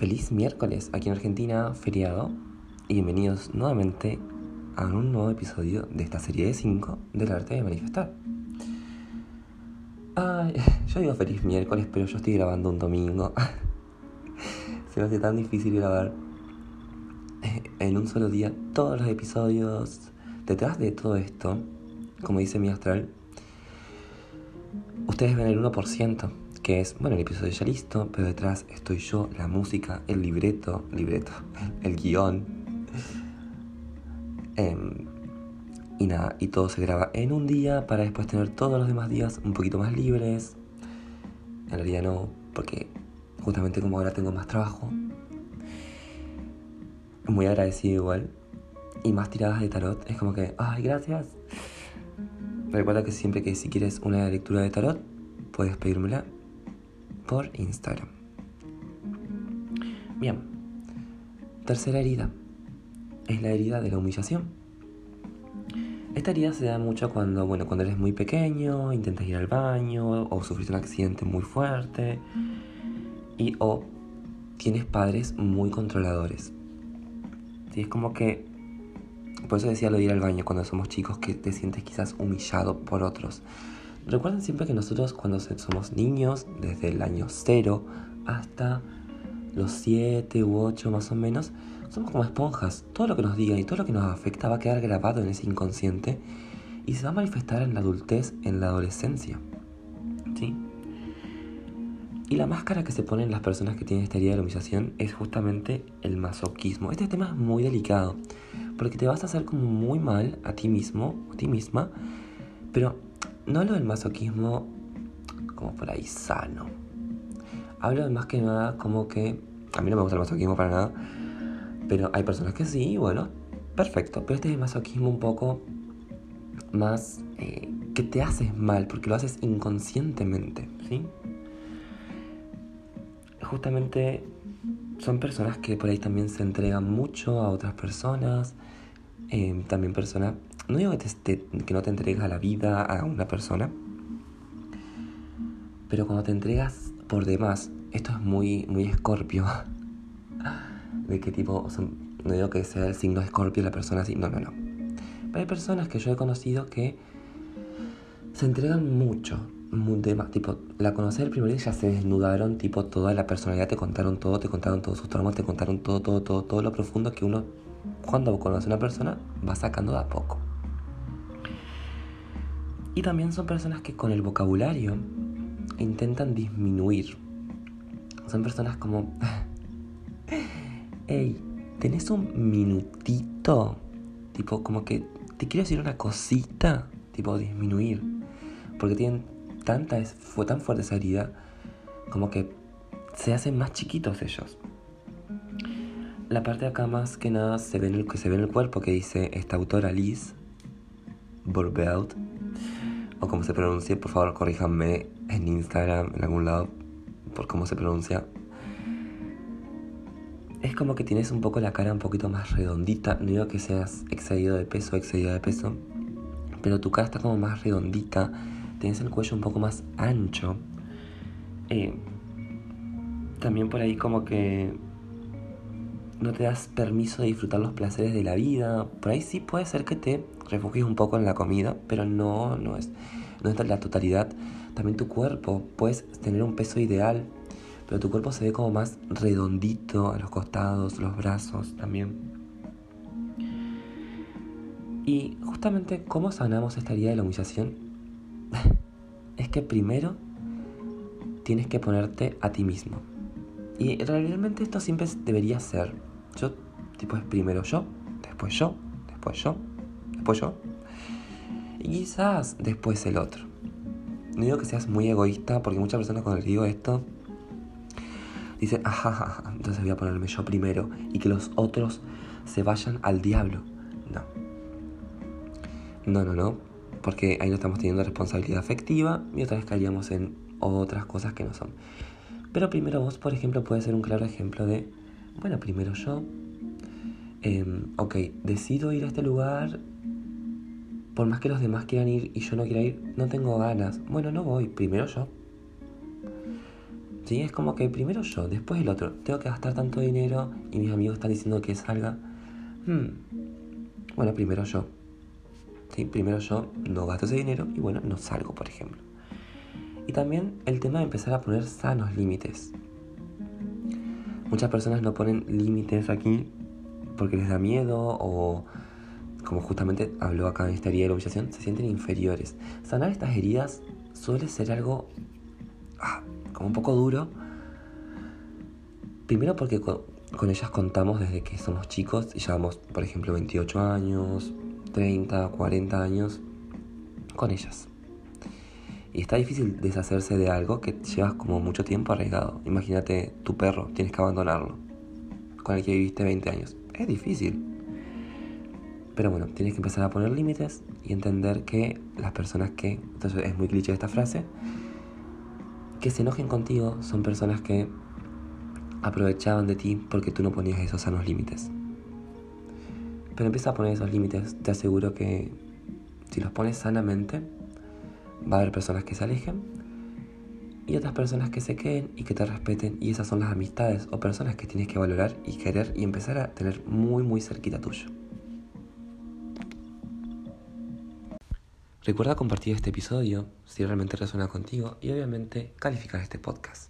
Feliz miércoles aquí en Argentina, feriado, y bienvenidos nuevamente a un nuevo episodio de esta serie de 5 del arte de manifestar. Ay, yo digo feliz miércoles, pero yo estoy grabando un domingo. Se me hace tan difícil grabar en un solo día todos los episodios. Detrás de todo esto, como dice mi astral, ustedes ven el 1% que es, bueno, el episodio ya listo, pero detrás estoy yo, la música, el libreto, libreto, el, guion. Em, y nada, y todo se graba en un día para después tener todos los demás días un poquito más libres. En realidad no, porque justamente como ahora tengo más trabajo, muy agradecido igual. Y más tiradas de tarot, es como que, ay, gracias. Recuerda que siempre que si quieres una lectura de tarot, puedes pedírmela por Instagram. Bien, tercera herida es la herida de la humillación. Esta herida se da mucho cuando, bueno, cuando eres muy pequeño, intentas ir al baño o sufriste un accidente muy fuerte y o tienes padres muy controladores. ¿Sí? Es como que, por eso decía lo de ir al baño cuando somos chicos, que te sientes quizás humillado por otros. Recuerden siempre que nosotros cuando somos niños, desde el año 0 hasta los 7 u 8 más o menos, somos como esponjas. Todo lo que nos digan y todo lo que nos afecta va a quedar grabado en ese inconsciente y se va a manifestar en la adultez, en la adolescencia. ¿Sí? Y la máscara que se ponen las personas que tienen esta herida de la humillación es justamente el masoquismo. Este tema es muy delicado, porque te vas a hacer como muy mal a ti mismo, a ti misma, pero no hablo del masoquismo como por ahí sano. Hablo de más que nada como que... A mí no me gusta el masoquismo para nada. Pero hay personas que sí, bueno, perfecto. Pero este es el masoquismo un poco más... Eh, que te haces mal porque lo haces inconscientemente, ¿sí? Justamente son personas que por ahí también se entregan mucho a otras personas. Eh, también personas no digo que, que no te entregas la vida a una persona, pero cuando te entregas por demás, esto es muy, muy escorpio. De qué tipo, no digo que sea el signo escorpio la persona así, no, no, no. Pero hay personas que yo he conocido que se entregan mucho, muy tipo, la conocí el primer día ya se desnudaron, tipo, toda la personalidad, te contaron todo, te contaron todos sus traumas, te contaron todo, todo, todo, todo lo profundo que uno, cuando conoce a una persona, va sacando de a poco. Y también son personas que con el vocabulario intentan disminuir. Son personas como, hey, ¿tenés un minutito? Tipo, como que te quiero decir una cosita, tipo disminuir. Porque tienen tanta, fue tan fuerte esa herida, como que se hacen más chiquitos ellos. La parte de acá más que nada se ve en el, que se ve el cuerpo que dice esta autora Liz Borbelt o como se pronuncia, por favor corríjanme en Instagram, en algún lado, por cómo se pronuncia. Es como que tienes un poco la cara un poquito más redondita, no digo que seas excedido de peso o excedido de peso, pero tu cara está como más redondita, tienes el cuello un poco más ancho. Eh, también por ahí como que no te das permiso de disfrutar los placeres de la vida. Por ahí sí puede ser que te refugies un poco en la comida, pero no, no es, no es la totalidad. También tu cuerpo, puedes tener un peso ideal, pero tu cuerpo se ve como más redondito a los costados, los brazos también. Y justamente, ¿cómo sanamos esta herida de la humillación? es que primero tienes que ponerte a ti mismo. Y realmente esto siempre debería ser yo, tipo, es primero yo, después yo, después yo, después yo. Y quizás después el otro. No digo que seas muy egoísta, porque muchas personas cuando les digo esto, dicen, ajá, entonces voy a ponerme yo primero y que los otros se vayan al diablo. No. No, no, no. Porque ahí no estamos teniendo responsabilidad afectiva y otra vez caeríamos en otras cosas que no son. Pero primero vos, por ejemplo, puede ser un claro ejemplo de bueno, primero yo, em, ok, decido ir a este lugar, por más que los demás quieran ir y yo no quiera ir, no tengo ganas. Bueno, no voy, primero yo. ¿Sí? Es como que primero yo, después el otro. Tengo que gastar tanto dinero y mis amigos están diciendo que salga. Hmm. Bueno, primero yo. ¿Sí? Primero yo no gasto ese dinero y bueno, no salgo, por ejemplo. Y también el tema de empezar a poner sanos límites. Muchas personas no ponen límites aquí porque les da miedo o, como justamente habló acá en esta herida de la humillación, se sienten inferiores. Sanar estas heridas suele ser algo ah, como un poco duro. Primero porque con, ellas contamos desde que somos chicos y llevamos, por ejemplo, 28 años, 30, 40 años con ellas. Y está difícil deshacerse de algo que llevas como mucho tiempo arraigado. Imagínate tu perro, tienes que abandonarlo, con el que viviste 20 años. Es difícil. Pero bueno, tienes que empezar a poner límites y entender que las personas que, entonces es muy cliché esta frase, que se enojen contigo son personas que aprovechaban de ti porque tú no ponías esos sanos límites. Pero empieza a poner esos límites, te aseguro que si los pones sanamente, va a haber personas que se alejen y otras personas que se queden y que te respeten y esas son las amistades o personas que tienes que valorar y querer y empezar a tener muy muy cerquita tuyo. Recuerda compartir este episodio si realmente resuena contigo y obviamente calificar este podcast.